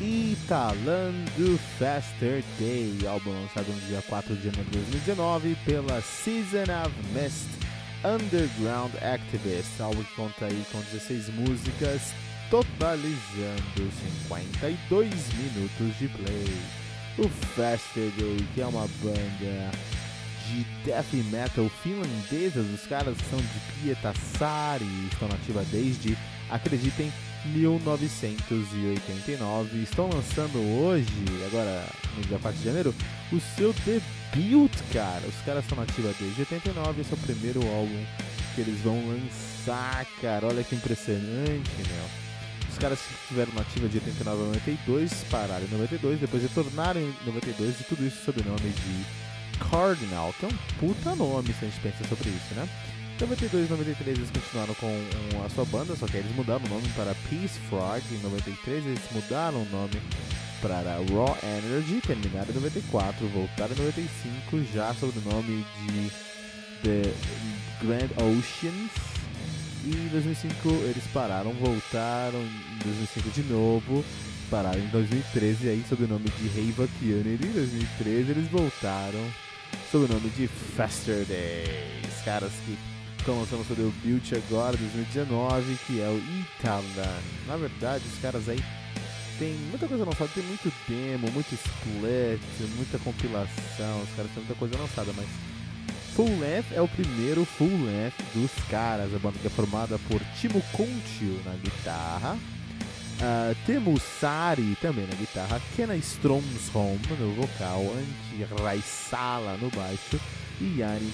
Italando Faster Day, álbum lançado no dia 4 de janeiro de 2019 pela Season of Mist Underground Activist, álbum que conta aí com 16 músicas, totalizando 52 minutos de play. O Faster Day, que é uma banda de death metal finlandesa, os caras são de Pietarsaari, estão nativa desde, acreditem, 1989. Estão lançando hoje, agora no dia 4 de janeiro, o seu debut, cara. Os caras estão nativa desde 89, esse é o primeiro álbum que eles vão lançar, cara. Olha que impressionante, meu. Os caras que estiveram nativa de 89 a 92, pararam em 92, depois retornaram em 92 e tudo isso sob o nome de Cardinal, que é um puta nome se a gente pensa sobre isso, né? Em 92 e 93 eles continuaram com a sua banda, só que eles mudaram o nome para Peace Frog. Em 93 eles mudaram o nome para Raw Energy, terminaram em 94, voltaram em 95 já sob o nome de The Grand Oceans. E em 2005 eles pararam, voltaram em 2005 de novo, pararam em 2013 aí sob o nome de Rave Kennedy. Em 2013 eles voltaram sob o nome de Faster Days. Caras que estão lançando seu debut agora, 2019, que é o Italan. Na verdade, os caras aí tem muita coisa lançada, tem muito demo, muito split, muita compilação, os caras têm muita coisa lançada, mas Full Length é o primeiro Full Length dos caras, a banda que é formada por Timo Contio na guitarra, uh, Sari também na guitarra, Kenna Stromsholm no vocal, Antti Raisala no baixo, e Yari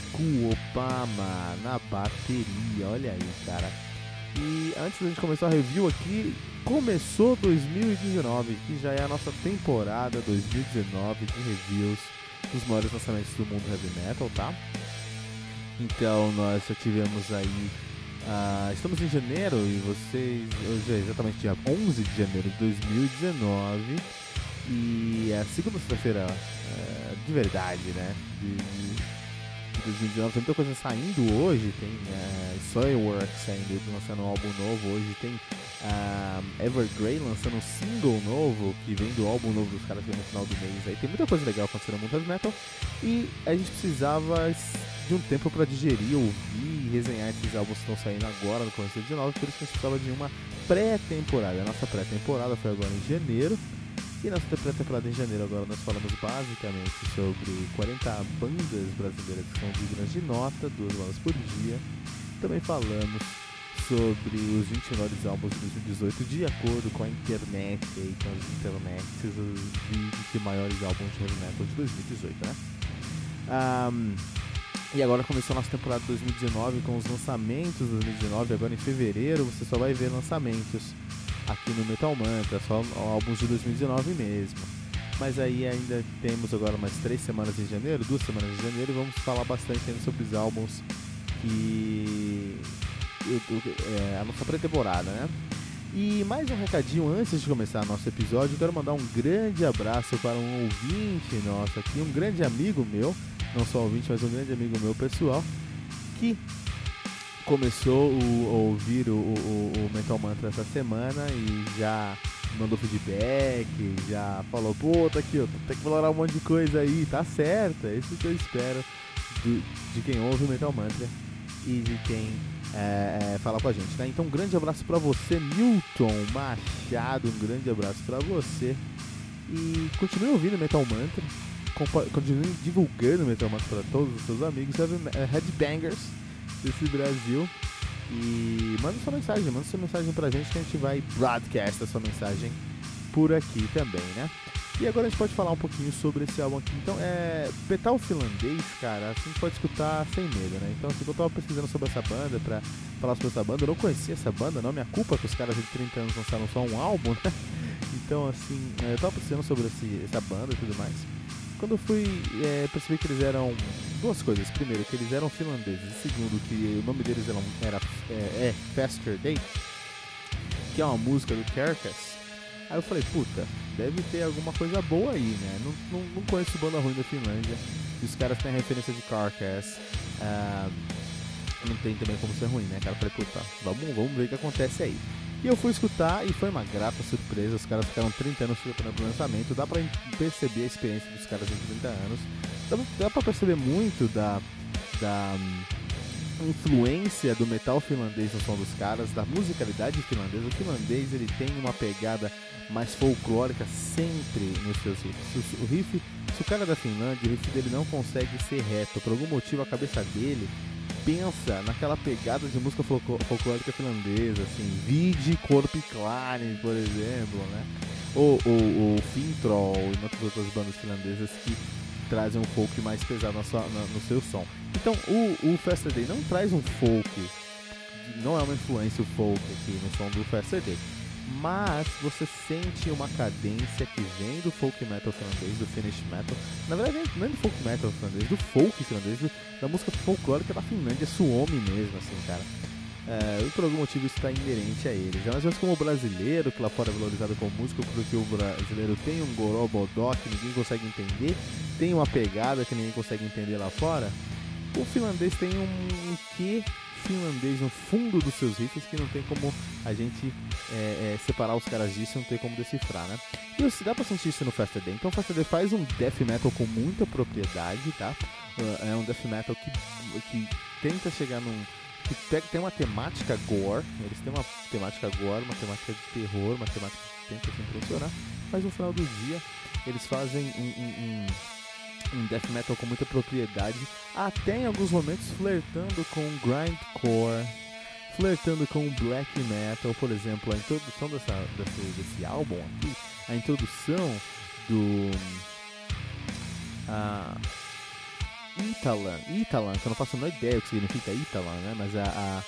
na bateria. Olha aí, cara. E antes da gente começar a review aqui, começou 2019, que já é a nossa temporada 2019 de reviews dos maiores lançamentos do mundo heavy metal, tá? Então nós já tivemos aí. Uh, estamos em janeiro e vocês. Hoje é exatamente dia 11 de janeiro de 2019. E é a segunda feira uh, de verdade, né? De, de 2019, tem muita coisa saindo hoje, tem uh, Soilworks saindo, lançando um álbum novo, hoje tem uh, Evergrey lançando um single novo, que vem do álbum novo dos caras que no final do mês, aí. Tem muita coisa legal acontecendo no mundo metal, e a gente precisava de um tempo para digerir, ouvir e resenhar esses álbuns que estão saindo agora no começo de 2019, por isso que a gente precisava de uma pré-temporada, a nossa pré-temporada foi agora em janeiro, e na nossa temporada em janeiro agora nós falamos basicamente sobre 40 bandas brasileiras que são dignas de nota, duas bandas por dia. Também falamos sobre os 20 melhores álbuns de 2018 de acordo com a internet e com as internets, os 20 maiores álbuns de heavy metal de 2018, né? Um, e agora começou a nossa temporada 2019 com os lançamentos de 2019. Agora em fevereiro você só vai ver lançamentos aqui no Metal Mantra, só álbuns de 2019 mesmo. Mas aí ainda temos agora mais três semanas em janeiro, duas semanas em janeiro, e vamos falar bastante ainda sobre os álbuns que é, a nossa pré-temporada, né? E mais um recadinho antes de começar nosso episódio, eu quero mandar um grande abraço para um ouvinte nosso aqui, um grande amigo meu, não só ouvinte, mas um grande amigo meu pessoal, que começou o, a ouvir o, o, o Mental Mantra essa semana e já mandou feedback, já falou, pô, tá aqui, ó, tem que valorar um monte de coisa aí, tá certo, é isso que eu espero de quem ouve o Mental Mantra e de quem é, é, fala com a gente, né? Então um grande abraço para você, Newton Machado, um grande abraço para você. E continue ouvindo Metal Mantra, continue divulgando Metal Mantra para todos os seus amigos, headbangers desse Brasil e manda sua mensagem, manda sua mensagem pra gente que a gente vai broadcast a sua mensagem por aqui também, né? E agora a gente pode falar um pouquinho sobre esse álbum aqui. Então, é. Metal finlandês, cara, assim pode escutar sem medo, né? Então, assim, eu tava pesquisando sobre essa banda pra falar sobre essa banda, eu não conhecia essa banda, não. Minha culpa que os caras de 30 anos lançaram só um álbum, né? Então, assim, é, eu tava pesquisando sobre esse, essa banda e tudo mais. Quando eu fui é, percebi que eles eram duas coisas. Primeiro, que eles eram finlandeses. E segundo, que o nome deles era, é, é Faster Day, que é uma música do Carcass. Aí eu falei, puta, deve ter alguma coisa boa aí, né? Não, não, não conheço banda ruim da Finlândia. E os caras têm referência de Carcass. Uh, não tem também como ser ruim, né, cara? Eu falei, puta, vamos, vamos ver o que acontece aí. E eu fui escutar e foi uma grata surpresa. Os caras ficaram 30 anos escutando o lançamento. Dá pra perceber a experiência dos caras em 30 anos. Dá, dá pra perceber muito da, da influência do metal finlandês no som dos caras, da musicalidade finlandesa. O finlandês ele tem uma pegada mais folclórica sempre nos seus riffs. O riff, se o cara é da Finlândia, o riff dele não consegue ser reto. Por algum motivo a cabeça dele pensa naquela pegada de música folclórica finlandesa, assim, Vide Korpiklaren, por exemplo, né? Ou o Fintroll e muitas outras bandas finlandesas que trazem um folk mais pesado na sua, na, no seu som. Então, o, o Faster Day não traz um folk, não é uma influência o folk aqui no som do Faster Day mas você sente uma cadência que vem do folk metal finlandês, do Finnish metal, na verdade não é do folk metal finlandês, do folk finlandês, da música folclórica da Finlândia, Suomi mesmo, assim, cara. É, por algum motivo isso está inerente a. É mais ou menos como o brasileiro, que lá fora é valorizado como músico, porque o brasileiro tem um gorobodó que ninguém consegue entender, tem uma pegada que ninguém consegue entender lá fora. O finlandês tem um quê finlandês no fundo dos seus riffs que não tem como a gente é, é, separar os caras disso, não tem como decifrar, né? E se dá pra sentir isso no Faster Day. Então o Faster Day faz um death metal com muita propriedade, tá? Uh, é um death metal que, que tenta chegar num que tem uma temática gore, eles têm uma temática gore, uma temática de terror, uma temática que tenta se impressionar, mas no final do dia eles fazem um, um, um um death metal com muita propriedade, até em alguns momentos flertando com grindcore, flertando com black metal, por exemplo, a introdução dessa, desse, desse álbum aqui, a introdução do uh, Italan, Italan, que eu não faço a menor ideia o que significa Italan, né? Mas a, a,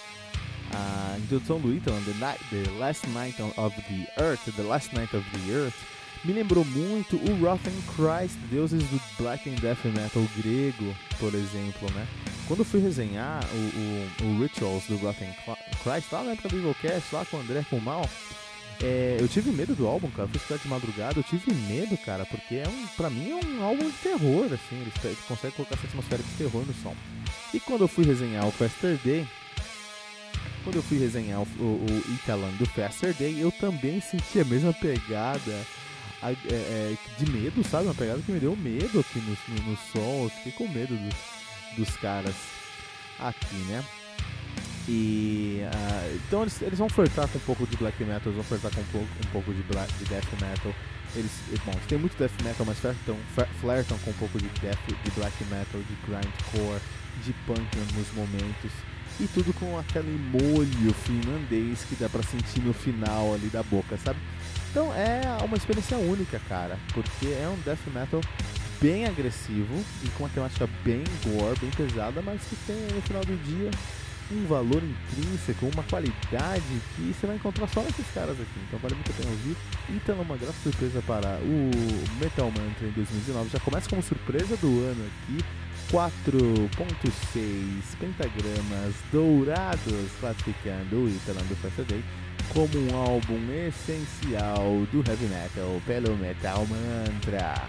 a introdução do Italan, the, night, the Last Night of the Earth, The Last Night of the Earth, me lembrou muito o Wrath and Christ, deuses do Black and Death Metal grego, por exemplo, né? Quando eu fui resenhar o, o, o Rituals do Wrath and Christ, lá na época do Evilcast, lá com o André Mal, é, eu tive medo do álbum, cara. Fui escutar de madrugada, eu tive medo, cara, porque é um, pra mim é um álbum de terror, assim. Eles, eles conseguem colocar essa atmosfera de terror no som. E quando eu fui resenhar o Faster Day, quando eu fui resenhar o, o, Italan do Faster Day, eu também senti a mesma pegada é, é, de medo, sabe? Uma pegada que me deu medo aqui no, no, no som. Eu fiquei com medo dos, dos caras aqui, né? E uh, então eles, eles vão flertar com um pouco de black metal, eles vão flertar com um pouco, um pouco de, black, de death metal. Eles, bom, tem muito death metal, mas flertam, flertam com um pouco de death, de black metal, de grindcore, de punk em alguns momentos. E tudo com aquele molho finlandês que dá pra sentir no final ali da boca, sabe? Então é uma experiência única, cara, porque é um death metal bem agressivo e com uma temática bem gore, bem pesada, mas que tem no final do dia um valor intrínseco, uma qualidade que você vai encontrar só nesses caras aqui. Então vale muito a pena ouvir. Então é uma grande surpresa para o Metal Mantra em 2019. Já começa como surpresa do ano aqui 4.6 pentagramas dourados, classificando o Italand do Day como um álbum essencial do heavy metal pelo Metal Mantra.